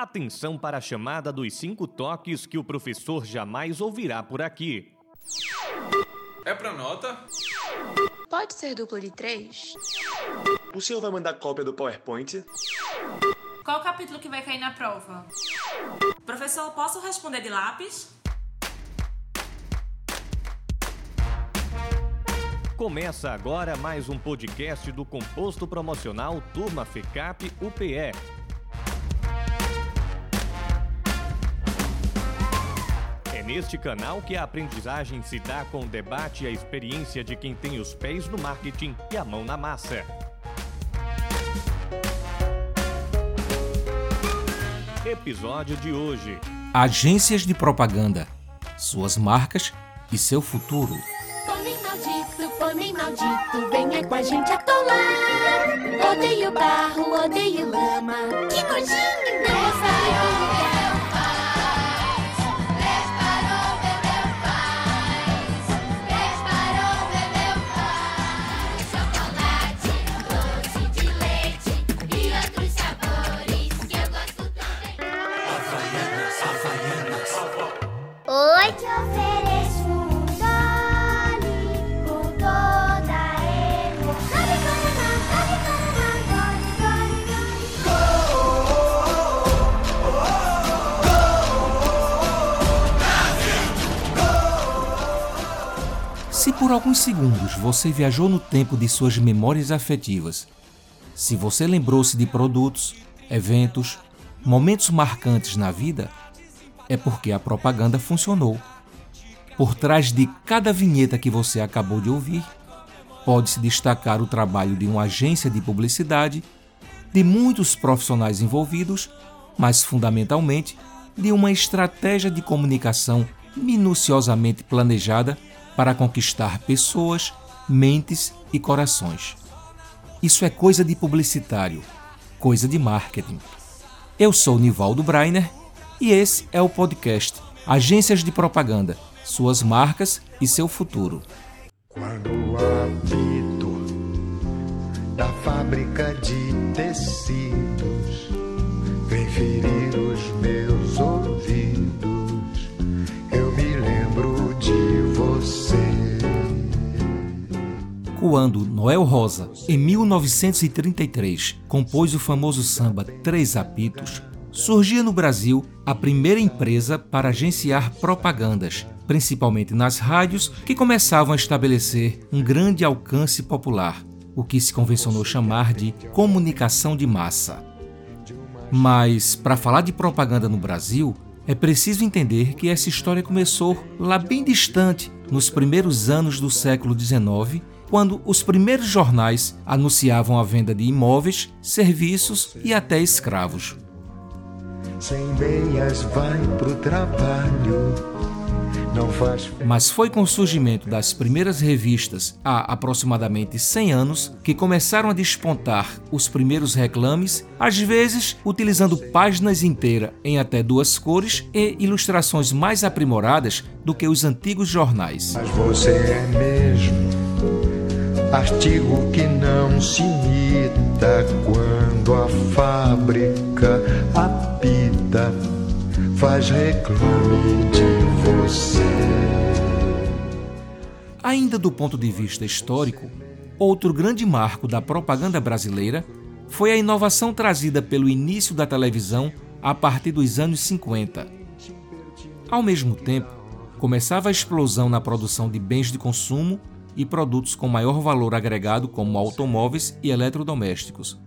Atenção para a chamada dos cinco toques que o professor jamais ouvirá por aqui. É pra nota? Pode ser duplo de três? O senhor vai mandar cópia do PowerPoint? Qual o capítulo que vai cair na prova? Professor, posso responder de lápis? Começa agora mais um podcast do Composto Promocional Turma FECAP UPE. Neste canal que a aprendizagem se dá com o debate e a experiência de quem tem os pés no marketing e a mão na massa. Episódio de hoje: Agências de propaganda, suas marcas e seu futuro. Pônei maldito, pônei maldito, venha com a gente atolar. Odeio barro, odeio lama. Que nojinho! Nessa por alguns segundos você viajou no tempo de suas memórias afetivas, se você lembrou-se de produtos, eventos, momentos marcantes na vida, é porque a propaganda funcionou. Por trás de cada vinheta que você acabou de ouvir, pode-se destacar o trabalho de uma agência de publicidade, de muitos profissionais envolvidos, mas fundamentalmente de uma estratégia de comunicação minuciosamente planejada para conquistar pessoas, mentes e corações. Isso é coisa de publicitário, coisa de marketing. Eu sou Nivaldo Breiner e esse é o podcast Agências de Propaganda, suas marcas e seu futuro. Quando o da fábrica de tecidos vem ferir os meus Quando Noel Rosa, em 1933, compôs o famoso samba Três Apitos, surgia no Brasil a primeira empresa para agenciar propagandas, principalmente nas rádios, que começavam a estabelecer um grande alcance popular, o que se convencionou chamar de comunicação de massa. Mas, para falar de propaganda no Brasil, é preciso entender que essa história começou lá bem distante, nos primeiros anos do século XIX, quando os primeiros jornais anunciavam a venda de imóveis, serviços e até escravos. Sem meias vai pro trabalho, não faz Mas foi com o surgimento das primeiras revistas há aproximadamente 100 anos que começaram a despontar os primeiros reclames, às vezes utilizando páginas inteiras em até duas cores e ilustrações mais aprimoradas do que os antigos jornais. Mas você é mesmo artigo que não se imita quando a fábrica apita, faz reclame de você. Ainda do ponto de vista histórico, outro grande marco da propaganda brasileira foi a inovação trazida pelo início da televisão a partir dos anos 50. Ao mesmo tempo, começava a explosão na produção de bens de consumo e produtos com maior valor agregado, como automóveis e eletrodomésticos.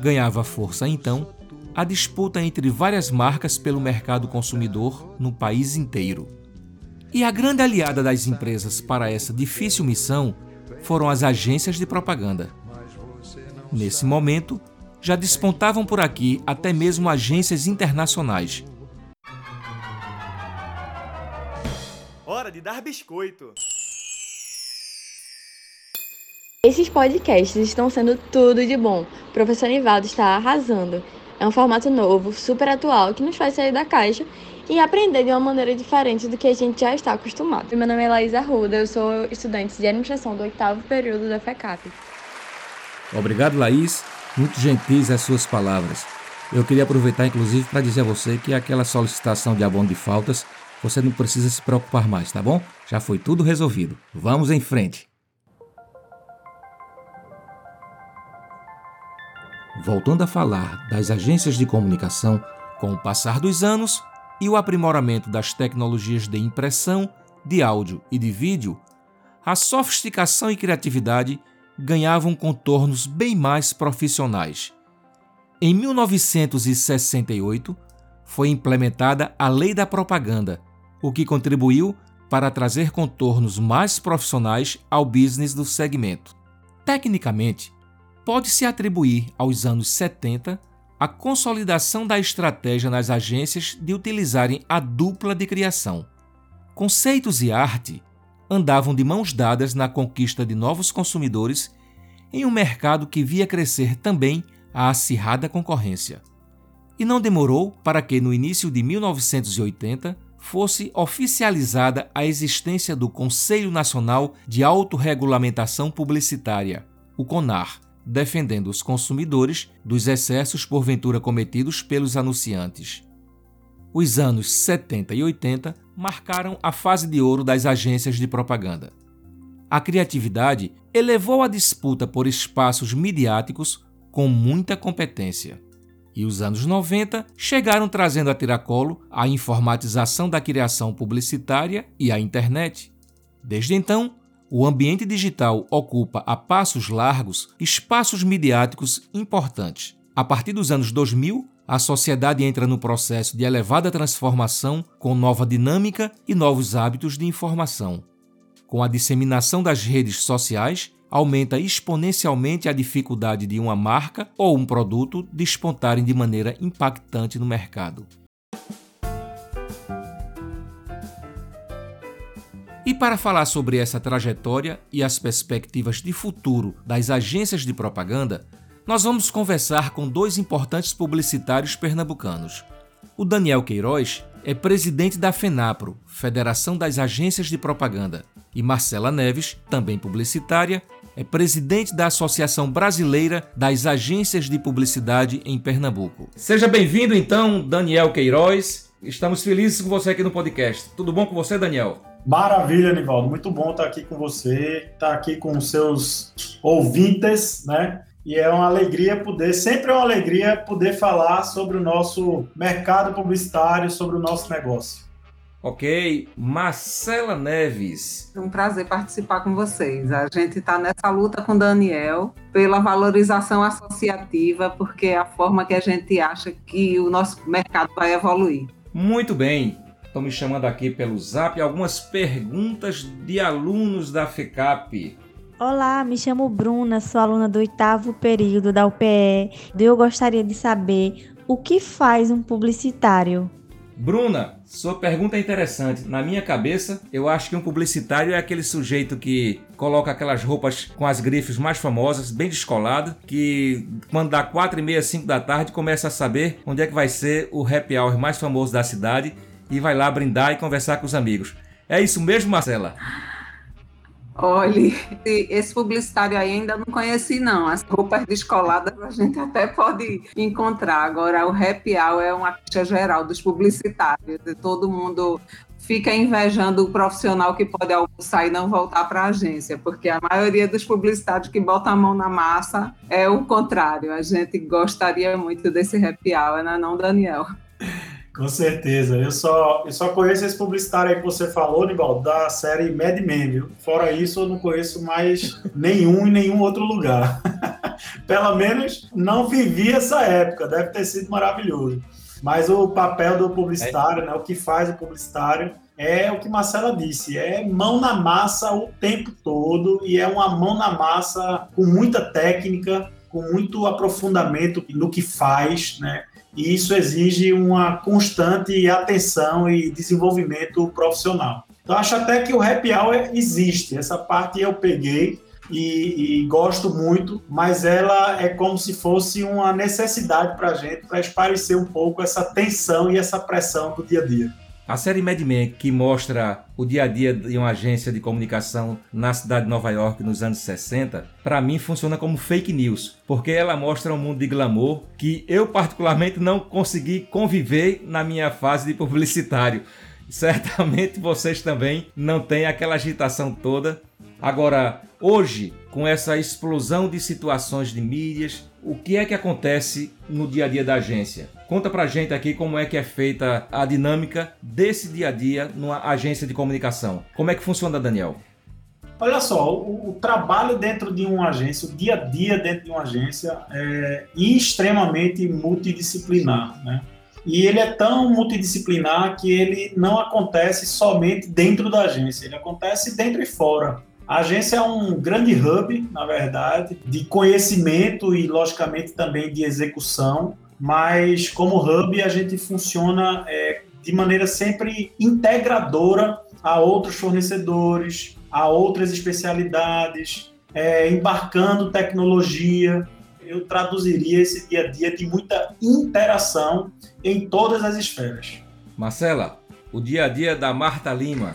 Ganhava força, então, a disputa entre várias marcas pelo mercado consumidor no país inteiro. E a grande aliada das empresas para essa difícil missão foram as agências de propaganda. Nesse momento, já despontavam por aqui até mesmo agências internacionais. Hora de dar biscoito. Esses podcasts estão sendo tudo de bom. O professor Nivaldo está arrasando. É um formato novo, super atual, que nos faz sair da caixa e aprender de uma maneira diferente do que a gente já está acostumado. Meu nome é Laís Arruda, eu sou estudante de administração do oitavo período da FECAP. Obrigado, Laís. Muito gentis as suas palavras. Eu queria aproveitar, inclusive, para dizer a você que aquela solicitação de abono de faltas, você não precisa se preocupar mais, tá bom? Já foi tudo resolvido. Vamos em frente. Voltando a falar das agências de comunicação, com o passar dos anos e o aprimoramento das tecnologias de impressão, de áudio e de vídeo, a sofisticação e criatividade ganhavam contornos bem mais profissionais. Em 1968, foi implementada a Lei da Propaganda, o que contribuiu para trazer contornos mais profissionais ao business do segmento. Tecnicamente, pode-se atribuir aos anos 70 a consolidação da estratégia nas agências de utilizarem a dupla de criação. Conceitos e arte andavam de mãos dadas na conquista de novos consumidores em um mercado que via crescer também a acirrada concorrência. E não demorou para que, no início de 1980, fosse oficializada a existência do Conselho Nacional de Autorregulamentação Publicitária, o CONAR, defendendo os consumidores dos excessos porventura cometidos pelos anunciantes. Os anos 70 e 80 marcaram a fase de ouro das agências de propaganda. A criatividade elevou a disputa por espaços midiáticos com muita competência. E os anos 90 chegaram trazendo a tiracolo a informatização da criação publicitária e a internet. Desde então, o ambiente digital ocupa a passos largos espaços midiáticos importantes. A partir dos anos 2000, a sociedade entra no processo de elevada transformação com nova dinâmica e novos hábitos de informação. Com a disseminação das redes sociais, aumenta exponencialmente a dificuldade de uma marca ou um produto despontarem de maneira impactante no mercado. E para falar sobre essa trajetória e as perspectivas de futuro das agências de propaganda, nós vamos conversar com dois importantes publicitários pernambucanos. O Daniel Queiroz é presidente da FENAPRO, Federação das Agências de Propaganda, e Marcela Neves, também publicitária, é presidente da Associação Brasileira das Agências de Publicidade em Pernambuco. Seja bem-vindo então, Daniel Queiroz. Estamos felizes com você aqui no podcast. Tudo bom com você, Daniel? Maravilha, Nivaldo. Muito bom estar aqui com você, estar aqui com os seus ouvintes, né? E é uma alegria poder, sempre é uma alegria poder falar sobre o nosso mercado publicitário, sobre o nosso negócio. Ok, Marcela Neves. É um prazer participar com vocês. A gente está nessa luta com o Daniel pela valorização associativa, porque é a forma que a gente acha que o nosso mercado vai evoluir. Muito bem, estão me chamando aqui pelo zap algumas perguntas de alunos da FECAP. Olá, me chamo Bruna, sou aluna do oitavo período da UPE. Eu gostaria de saber o que faz um publicitário. Bruna, sua pergunta é interessante. Na minha cabeça, eu acho que um publicitário é aquele sujeito que coloca aquelas roupas com as grifes mais famosas, bem descolado, que quando dá quatro e meia, cinco da tarde, começa a saber onde é que vai ser o happy hour mais famoso da cidade e vai lá brindar e conversar com os amigos. É isso mesmo, Marcela? Olhe, esse publicitário aí ainda não conheci, não. As roupas descoladas a gente até pode encontrar. Agora, o happy hour é uma queixa geral dos publicitários. Todo mundo fica invejando o profissional que pode almoçar e não voltar para a agência, porque a maioria dos publicitários que botam a mão na massa é o contrário. A gente gostaria muito desse happy hour, não é não, Daniel? Com certeza. Eu só, eu só conheço esse publicitário aí que você falou, Nibaldo, da série Mad Men, viu? Fora isso, eu não conheço mais nenhum em nenhum outro lugar. Pelo menos não vivi essa época, deve ter sido maravilhoso. Mas o papel do publicitário, né, o que faz o publicitário, é o que Marcela disse, é mão na massa o tempo todo e é uma mão na massa com muita técnica, com muito aprofundamento no que faz, né? E isso exige uma constante atenção e desenvolvimento profissional. Então, acho até que o happy hour existe, essa parte eu peguei e, e gosto muito, mas ela é como se fosse uma necessidade para a gente, para esparecer um pouco essa tensão e essa pressão do dia a dia. A série Mad Men, que mostra o dia a dia de uma agência de comunicação na cidade de Nova York nos anos 60, para mim funciona como fake news, porque ela mostra um mundo de glamour que eu particularmente não consegui conviver na minha fase de publicitário. Certamente vocês também não têm aquela agitação toda. Agora, hoje, com essa explosão de situações de mídias, o que é que acontece no dia a dia da agência? Conta pra gente aqui como é que é feita a dinâmica desse dia a dia numa agência de comunicação. Como é que funciona, Daniel? Olha só, o, o, trabalho dentro de uma agência, o dia a dia dentro de uma agência é extremamente multidisciplinar, né? E ele é tão multidisciplinar que ele não acontece somente dentro da agência, ele acontece dentro e fora. A agência é um grande hub, na verdade, de conhecimento e, logicamente, também de execução, mas como hub a gente funciona é, de maneira sempre integradora a outros fornecedores, a outras especialidades, é, embarcando tecnologia. Eu traduziria esse dia a dia de muita interação em todas as esferas. Marcela, o dia a dia da Marta Lima.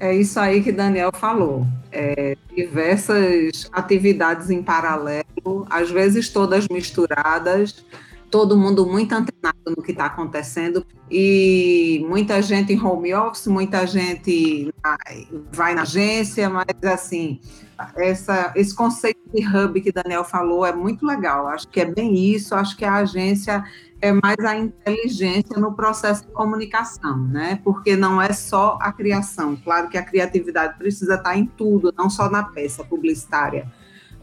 É isso aí que Daniel falou. É, diversas atividades em paralelo, às vezes todas misturadas, todo mundo muito antenado no que está acontecendo e muita gente em home office, muita gente vai na agência, mas assim, essa, esse conceito de hub que Daniel falou é muito legal. Acho que é bem isso. Acho que a agência é mais a inteligência no processo de comunicação, né? Porque não é só a criação. Claro que a criatividade precisa estar em tudo, não só na peça publicitária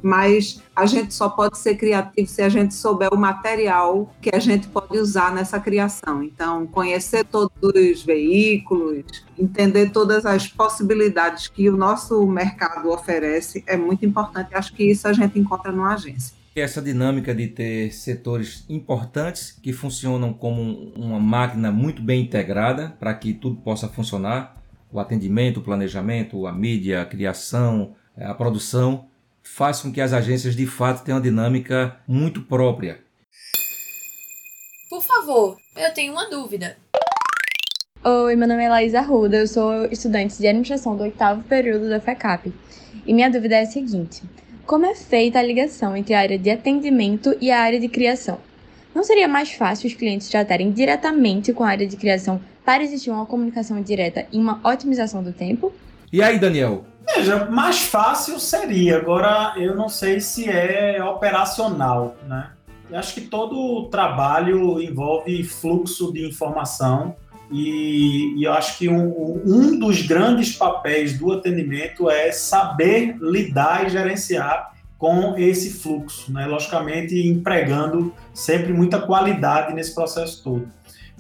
mas a gente só pode ser criativo se a gente souber o material que a gente pode usar nessa criação. Então, conhecer todos os veículos, entender todas as possibilidades que o nosso mercado oferece é muito importante. Acho que isso a gente encontra numa agência. Essa dinâmica de ter setores importantes que funcionam como uma máquina muito bem integrada para que tudo possa funcionar, o atendimento, o planejamento, a mídia, a criação, a produção, faz com que as agências de fato tenham uma dinâmica muito própria. Por favor, eu tenho uma dúvida. Oi, meu nome é Laís Arruda, eu sou estudante de administração do oitavo período da FECAP. E minha dúvida é a seguinte: como é feita a ligação entre a área de atendimento e a área de criação? Não seria mais fácil os clientes tratarem diretamente com a área de criação para existir uma comunicação direta e uma otimização do tempo? E aí, Daniel, Veja, mais fácil seria, agora eu não sei se é operacional, né? Eu acho que todo trabalho envolve fluxo de informação e, e eu acho que um, um dos grandes papéis do atendimento é saber lidar e gerenciar com esse fluxo, né? logicamente empregando sempre muita qualidade nesse processo todo.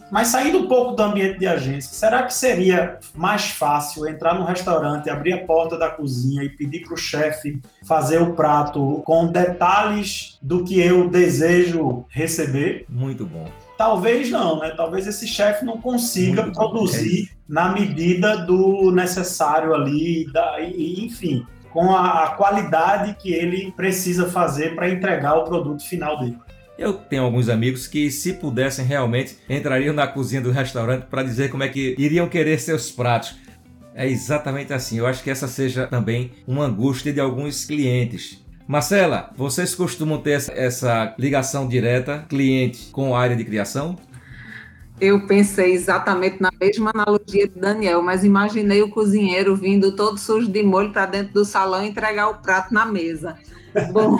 Mas saindo um pouco do ambiente de agência, será que seria mais fácil entrar num restaurante, abrir a porta da cozinha e pedir para o chefe fazer o prato com detalhes do que eu desejo receber? Muito bom. Talvez não, né? Talvez esse chefe não consiga Muito produzir é na medida do necessário ali, da, e, enfim, com a, a qualidade que ele precisa fazer para entregar o produto final dele. Eu tenho alguns amigos que, se pudessem realmente, entrariam na cozinha do restaurante para dizer como é que iriam querer seus pratos. É exatamente assim. Eu acho que essa seja também uma angústia de alguns clientes. Marcela, vocês costumam ter essa ligação direta cliente com a área de criação? Eu pensei exatamente na mesma analogia de Daniel, mas imaginei o cozinheiro vindo todo sujo de molho para dentro do salão entregar o prato na mesa. Bom,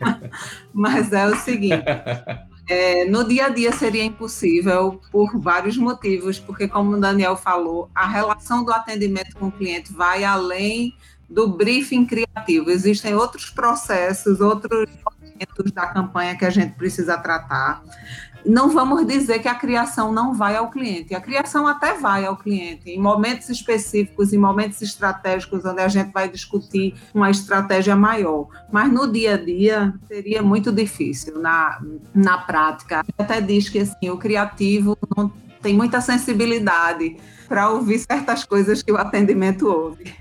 Mas é o seguinte. É, no dia a dia seria impossível por vários motivos, porque, como o Daniel falou, a relação do atendimento com o cliente vai além do briefing criativo. Existem outros processos, outros momentos da campanha que a gente precisa tratar não vamos dizer que a criação não vai ao cliente. A criação até vai ao cliente, em momentos específicos, em momentos estratégicos, onde a gente vai discutir uma estratégia maior. Mas no dia a dia seria muito difícil na, na prática. Até diz que assim, o criativo não tem muita sensibilidade para ouvir certas coisas que o atendimento ouve.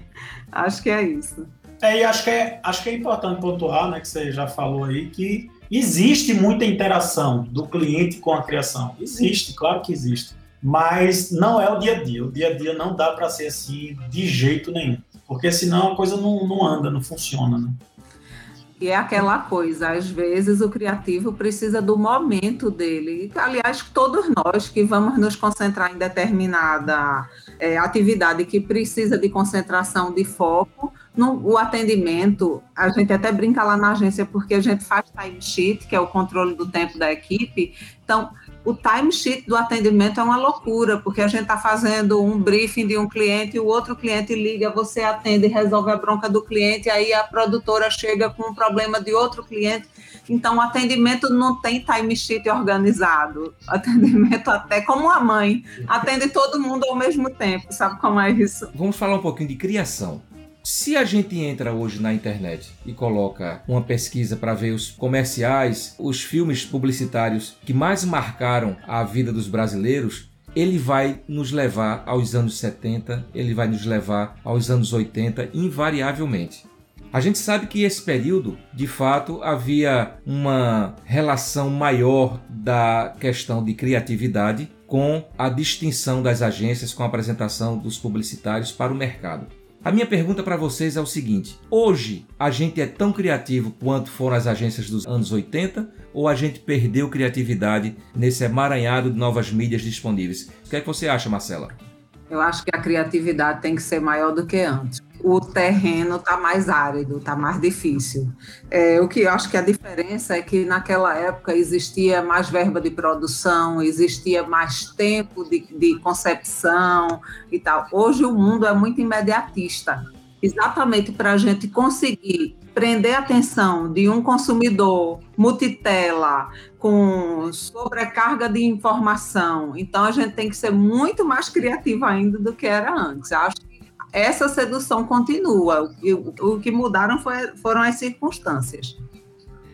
Acho que é isso. É, e acho que é, acho que é importante pontuar, né, que você já falou aí, que Existe muita interação do cliente com a criação. Existe, claro que existe. mas não é o dia a dia. O dia a dia não dá para ser assim de jeito nenhum, porque senão a coisa não, não anda, não funciona. Né? E é aquela coisa, às vezes o criativo precisa do momento dele. Aliás, todos nós que vamos nos concentrar em determinada é, atividade que precisa de concentração, de foco, no, o atendimento, a gente até brinca lá na agência porque a gente faz time sheet, que é o controle do tempo da equipe. Então, o timesheet do atendimento é uma loucura, porque a gente está fazendo um briefing de um cliente o outro cliente liga, você atende, resolve a bronca do cliente, aí a produtora chega com um problema de outro cliente. Então, o atendimento não tem timesheet organizado. Atendimento até como uma mãe, atende todo mundo ao mesmo tempo, sabe como é isso? Vamos falar um pouquinho de criação. Se a gente entra hoje na internet e coloca uma pesquisa para ver os comerciais, os filmes publicitários que mais marcaram a vida dos brasileiros, ele vai nos levar aos anos 70, ele vai nos levar aos anos 80, invariavelmente. A gente sabe que esse período, de fato, havia uma relação maior da questão de criatividade com a distinção das agências, com a apresentação dos publicitários para o mercado. A minha pergunta para vocês é o seguinte: hoje a gente é tão criativo quanto foram as agências dos anos 80 ou a gente perdeu criatividade nesse emaranhado de novas mídias disponíveis? O que é que você acha, Marcela? Eu acho que a criatividade tem que ser maior do que antes. O terreno está mais árido, está mais difícil. É, o que eu acho que a diferença é que naquela época existia mais verba de produção, existia mais tempo de, de concepção e tal. Hoje o mundo é muito imediatista. Exatamente para a gente conseguir prender a atenção de um consumidor multitela, com sobrecarga de informação. Então a gente tem que ser muito mais criativo ainda do que era antes. Acho que essa sedução continua. O, o que mudaram foi, foram as circunstâncias.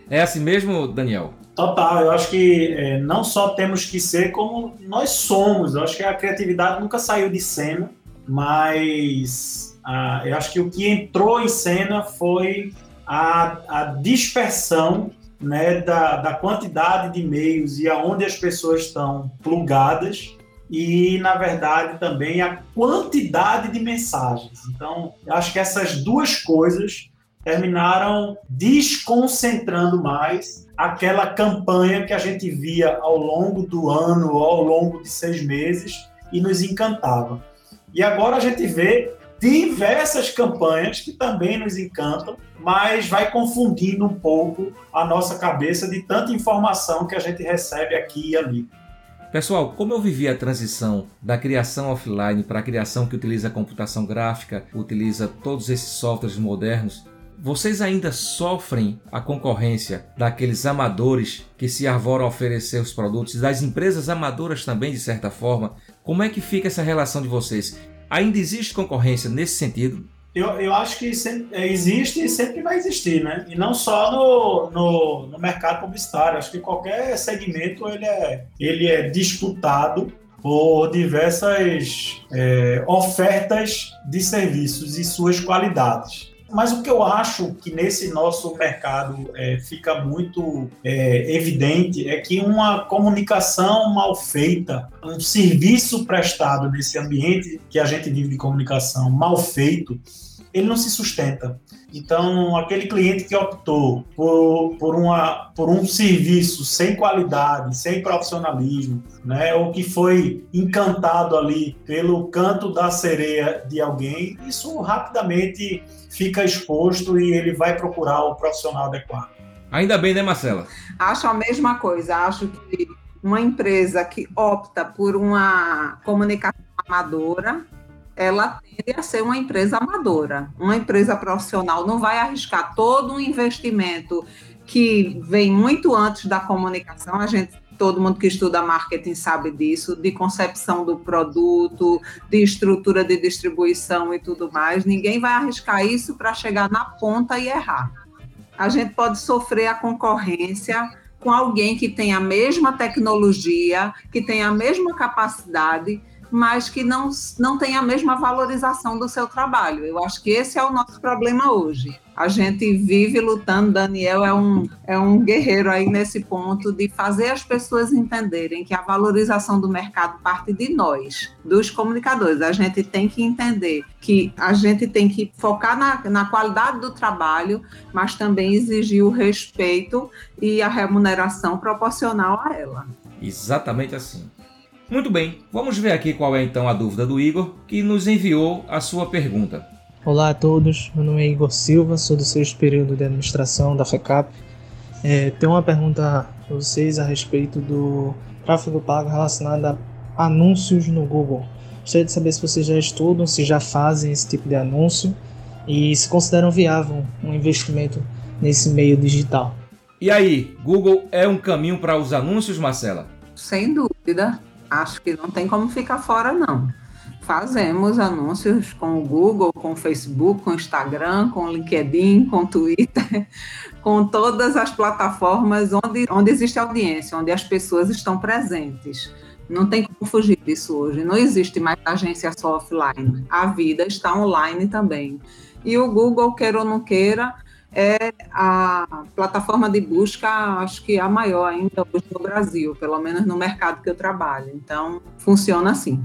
É assim mesmo, Daniel? Total, eu acho que é, não só temos que ser como nós somos. Eu acho que a criatividade nunca saiu de cena, mas ah, eu acho que o que entrou em cena foi a, a dispersão né, da, da quantidade de e-mails e aonde as pessoas estão plugadas e, na verdade, também a quantidade de mensagens. Então, acho que essas duas coisas terminaram desconcentrando mais aquela campanha que a gente via ao longo do ano ao longo de seis meses e nos encantava. E agora a gente vê diversas campanhas que também nos encantam, mas vai confundindo um pouco a nossa cabeça de tanta informação que a gente recebe aqui e ali. Pessoal, como eu vivi a transição da criação offline para a criação que utiliza computação gráfica, utiliza todos esses softwares modernos, vocês ainda sofrem a concorrência daqueles amadores que se arvoram a oferecer os produtos, das empresas amadoras também, de certa forma? Como é que fica essa relação de vocês? Ainda existe concorrência nesse sentido? Eu, eu acho que sempre, existe e sempre vai existir, né? E não só no, no, no, mercado publicitário. Acho que qualquer segmento ele é, ele é disputado por diversas é, ofertas de serviços e suas qualidades. Mas o que eu acho que nesse nosso mercado é, fica muito é, evidente é que uma comunicação mal feita, um serviço prestado nesse ambiente que a gente vive de comunicação mal feito, ele não se sustenta. Então, aquele cliente que optou por, por, uma, por um serviço sem qualidade, sem profissionalismo, né, ou que foi encantado ali pelo canto da sereia de alguém, isso rapidamente fica exposto e ele vai procurar o profissional adequado. Ainda bem, né, Marcela? Acho a mesma coisa. Acho que uma empresa que opta por uma comunicação amadora, ela tende a ser uma empresa amadora. Uma empresa profissional não vai arriscar todo um investimento que vem muito antes da comunicação. A gente, todo mundo que estuda marketing sabe disso, de concepção do produto, de estrutura de distribuição e tudo mais. Ninguém vai arriscar isso para chegar na ponta e errar. A gente pode sofrer a concorrência com alguém que tem a mesma tecnologia, que tem a mesma capacidade, mas que não, não tem a mesma valorização do seu trabalho. Eu acho que esse é o nosso problema hoje. A gente vive lutando, Daniel é um, é um guerreiro aí nesse ponto de fazer as pessoas entenderem que a valorização do mercado parte de nós, dos comunicadores. A gente tem que entender que a gente tem que focar na, na qualidade do trabalho, mas também exigir o respeito e a remuneração proporcional a ela. Exatamente assim. Muito bem, vamos ver aqui qual é então a dúvida do Igor, que nos enviou a sua pergunta. Olá a todos, meu nome é Igor Silva, sou do sexto período de administração da FECAP. É, tenho uma pergunta para vocês a respeito do tráfego pago relacionado a anúncios no Google. Gostaria de saber se vocês já estudam, se já fazem esse tipo de anúncio e se consideram viável um investimento nesse meio digital. E aí, Google é um caminho para os anúncios, Marcela? Sem dúvida, acho que não tem como ficar fora, não. Fazemos anúncios com o Google, com o Facebook, com o Instagram, com o LinkedIn, com o Twitter, com todas as plataformas onde, onde existe audiência, onde as pessoas estão presentes. Não tem como fugir disso hoje. Não existe mais agência só offline. A vida está online também. E o Google, queira ou não queira, é a plataforma de busca, acho que a maior ainda hoje no Brasil, pelo menos no mercado que eu trabalho. Então, funciona assim.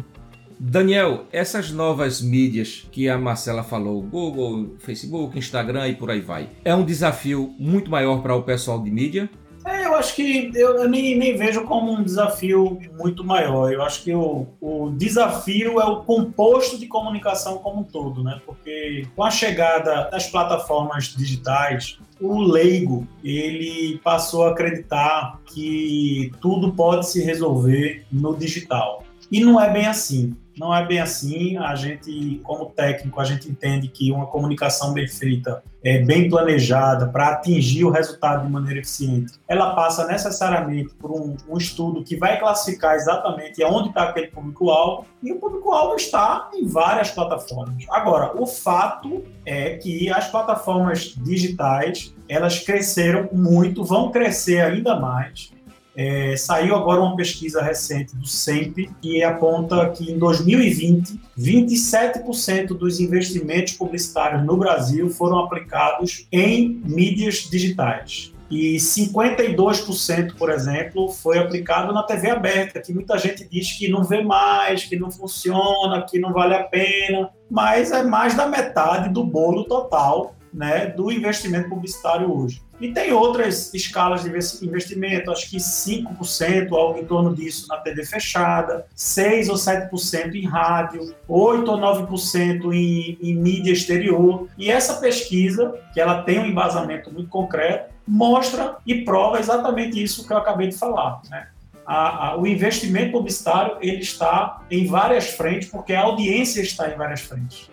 Daniel, essas novas mídias que a Marcela falou, Google, Facebook, Instagram e por aí vai, é um desafio muito maior para o pessoal de mídia? É, eu acho que eu, eu nem, nem, vejo como um desafio muito maior. Eu acho que o, o desafio é o composto de comunicação como um todo, né? Porque com a chegada das plataformas digitais, o leigo ele passou a acreditar que tudo pode se resolver no digital. E não é bem assim. Não é bem assim. A gente, como técnico, a gente entende que uma comunicação bem feita, é, bem planejada, para atingir o resultado de maneira eficiente, ela passa necessariamente por um, um estudo que vai classificar exatamente onde está aquele público-alvo, e o público-alvo está em várias plataformas. Agora, o fato é que as plataformas digitais, elas cresceram muito, vão crescer ainda mais, é, saiu agora uma pesquisa recente do SEMP que aponta que em 2020, 27% dos investimentos publicitários no Brasil foram aplicados em mídias digitais. E 52%, por exemplo, foi aplicado na TV aberta, que muita gente diz que não vê mais, que não funciona, que não vale a pena, mas é mais da metade do bolo total né, do investimento publicitário hoje. E tem outras escalas de investimento, acho que 5%, algo em torno disso na TV fechada, 6 ou 7% em rádio, 8 ou 9% em, em mídia exterior. E essa pesquisa, que ela tem um embasamento muito concreto, mostra e prova exatamente isso que eu acabei de falar. Né? A, a, o investimento publicitário ele está em várias frentes, porque a audiência está em várias frentes.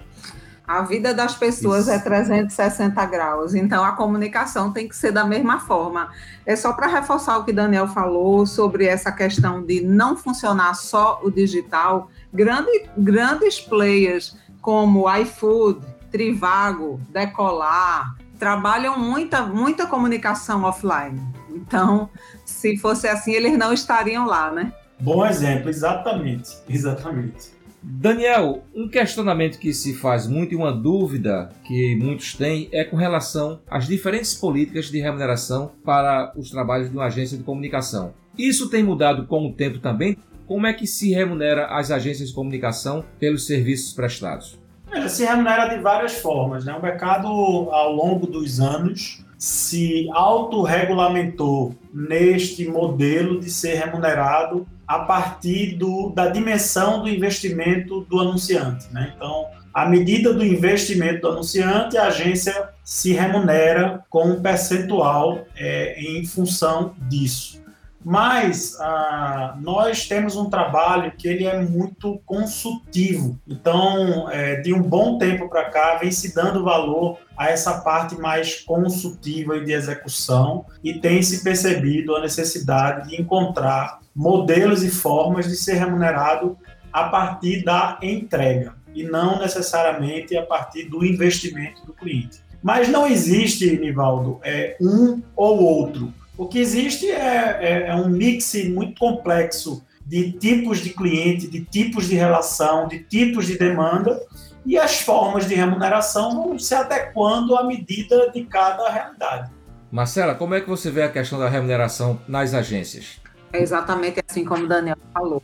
A vida das pessoas é Isso. é 360 graus, então a comunicação tem que ser da mesma forma. É só para reforçar o que Daniel falou sobre essa questão de não funcionar só o digital. Grande, grandes players como iFood, Trivago, Decolar, trabalham muita, muita comunicação offline. Então, se fosse assim, eles não estariam lá, né? Bom exemplo, exatamente, exatamente. Daniel, um questionamento que se faz muito e uma dúvida que muitos têm é com relação às diferentes políticas de remuneração para os trabalhos de uma agência de comunicação. Isso tem mudado com o tempo também? Como é que se remunera as agências de comunicação pelos serviços prestados? É, se remunera de várias formas. Né? O mercado, ao longo dos anos, se autorregulamentou neste modelo de ser remunerado a partir do, da dimensão do investimento do anunciante. Né? Então, à medida do investimento do anunciante, a agência se remunera com um percentual é, em função disso. Mas ah, nós temos um trabalho que ele é muito consultivo. Então, é, de um bom tempo para cá, vem se dando valor a essa parte mais consultiva e de execução e tem se percebido a necessidade de encontrar modelos e formas de ser remunerado a partir da entrega e não necessariamente a partir do investimento do cliente. Mas não existe, Nivaldo, é, um ou outro o que existe é, é, é um mix muito complexo de tipos de cliente, de tipos de relação, de tipos de demanda, e as formas de remuneração vão se adequando à medida de cada realidade. Marcela, como é que você vê a questão da remuneração nas agências? É exatamente assim como o Daniel falou.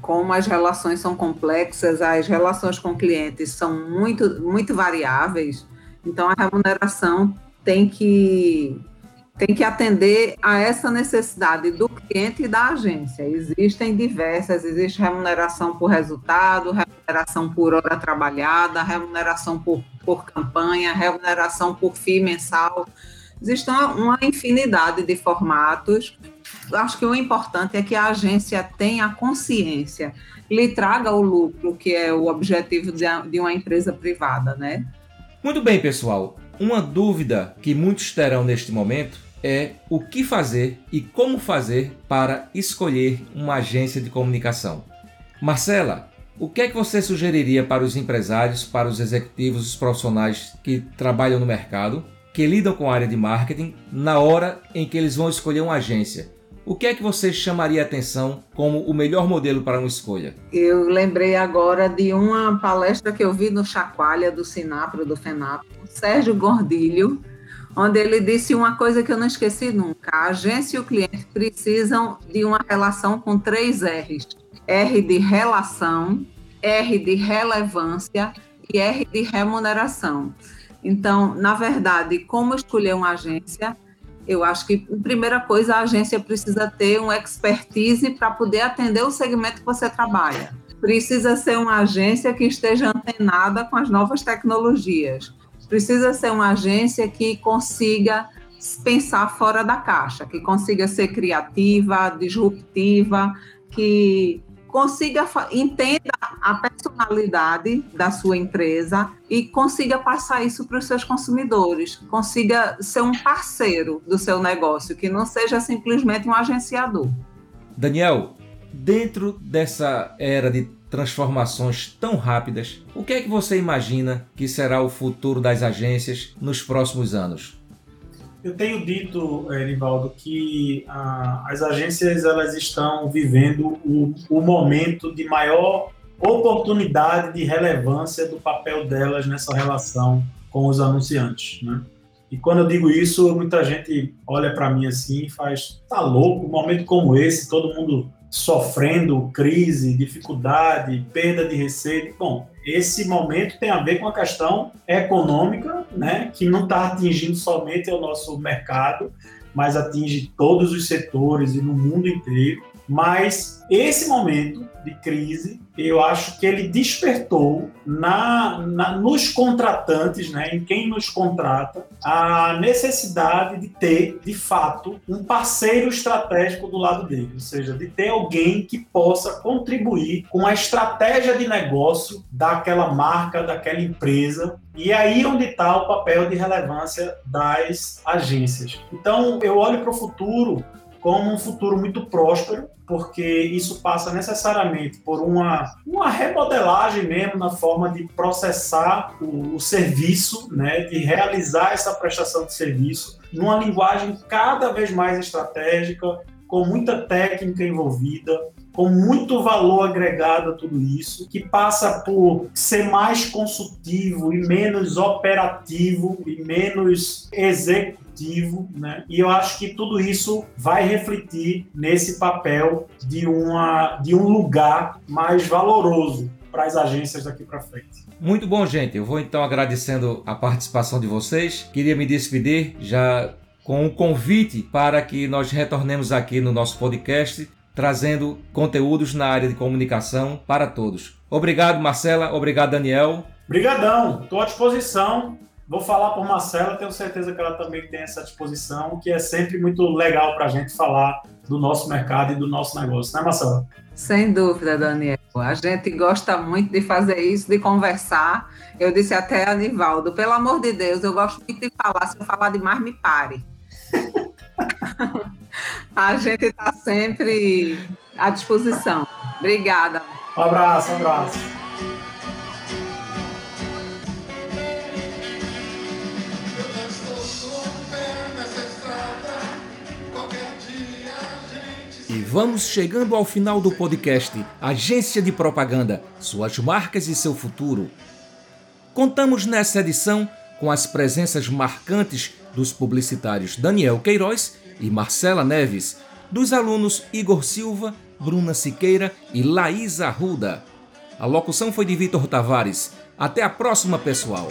Como as relações são complexas, as relações com clientes são muito, muito variáveis, então a remuneração tem que tem que atender a essa necessidade do cliente e da agência. Existem diversas, existe remuneração por resultado, remuneração por hora trabalhada, remuneração por, por campanha, remuneração por FII mensal. Existe uma, infinidade de formatos. Acho que o importante é que a agência tenha consciência, lhe traga o lucro, que é o objetivo de uma empresa privada, né? Muito bem, pessoal. Uma dúvida que muitos terão neste momento é o que fazer e como fazer para escolher uma agência de comunicação. Marcela, o que é que você sugeriria para os empresários, para os executivos, os profissionais que trabalham no mercado, que lidam com a área de marketing, na hora em que eles vão escolher uma agência? O que é que você chamaria atenção como o melhor modelo para uma escolha? Eu lembrei agora de uma palestra que eu vi no Chacoalha do Sinapro, do FENAP, Sérgio Gordilho, onde ele disse uma coisa que eu não esqueci nunca. A agência e o cliente precisam de uma relação com três R's. R de relação, R de relevância e R de remuneração. Então, na verdade, como escolher uma agência? Eu acho que, primeira coisa, a agência precisa ter uma expertise para poder atender o segmento que você trabalha. Precisa ser uma agência que esteja antenada com as novas tecnologias. Precisa ser uma agência que consiga pensar fora da caixa, que consiga ser criativa, disruptiva, que consiga entenda a personalidade da sua empresa e consiga passar isso para os seus consumidores, consiga ser um parceiro do seu negócio, que não seja simplesmente um agenciador. Daniel, dentro dessa era de transformações tão rápidas, o que é que você imagina que será o futuro das agências nos próximos anos? Eu tenho dito, Erivaldo, que ah, as agências elas estão vivendo o, o momento de maior oportunidade de relevância do papel delas nessa relação com os anunciantes, né? E quando eu digo isso, muita gente olha para mim assim e faz, tá louco, um momento como esse, todo mundo sofrendo crise, dificuldade, perda de receita. Bom, esse momento tem a ver com a questão econômica, né, que não está atingindo somente o nosso mercado, mas atinge todos os setores e no mundo inteiro. Mas esse momento de crise, eu acho que ele despertou na, na, nos contratantes, né, em quem nos contrata, a necessidade de ter, de fato, um parceiro estratégico do lado dele, ou seja, de ter alguém que possa contribuir com a estratégia de negócio daquela marca, daquela empresa. E é aí onde está o papel de relevância das agências. Então, eu olho para o futuro como um futuro muito próspero, porque isso passa necessariamente por uma, uma remodelagem mesmo na forma de processar o, o serviço, né, de realizar essa prestação de serviço numa linguagem cada vez mais estratégica, com muita técnica envolvida, com muito valor agregado a tudo isso, que passa por ser mais consultivo e menos operativo e menos executivo, né? E eu acho que tudo isso vai refletir nesse papel de uma de um lugar mais valoroso para as agências daqui para frente. Muito bom, gente. Eu vou então agradecendo a participação de vocês. Queria me despedir já com um convite para que nós retornemos aqui no nosso podcast trazendo conteúdos na área de comunicação para todos. Obrigado, Marcela. Obrigado, Daniel. Obrigadão. Estou à disposição. Vou falar por Marcela, tenho certeza que ela também tem essa disposição, que é sempre muito legal para a gente falar do nosso mercado e do nosso negócio, né, Marcela? Sem dúvida, Daniel. A gente gosta muito de fazer isso, de conversar. Eu disse até a Nivaldo, pelo amor de Deus, eu gosto muito de falar. Se eu falar demais, me pare. A gente está sempre à disposição. Obrigada. Um abraço, um abraço. E vamos chegando ao final do podcast Agência de Propaganda, suas marcas e seu futuro. Contamos nessa edição com as presenças marcantes dos publicitários Daniel Queiroz e Marcela Neves, dos alunos Igor Silva, Bruna Siqueira e Laís Arruda. A locução foi de Vitor Tavares. Até a próxima, pessoal!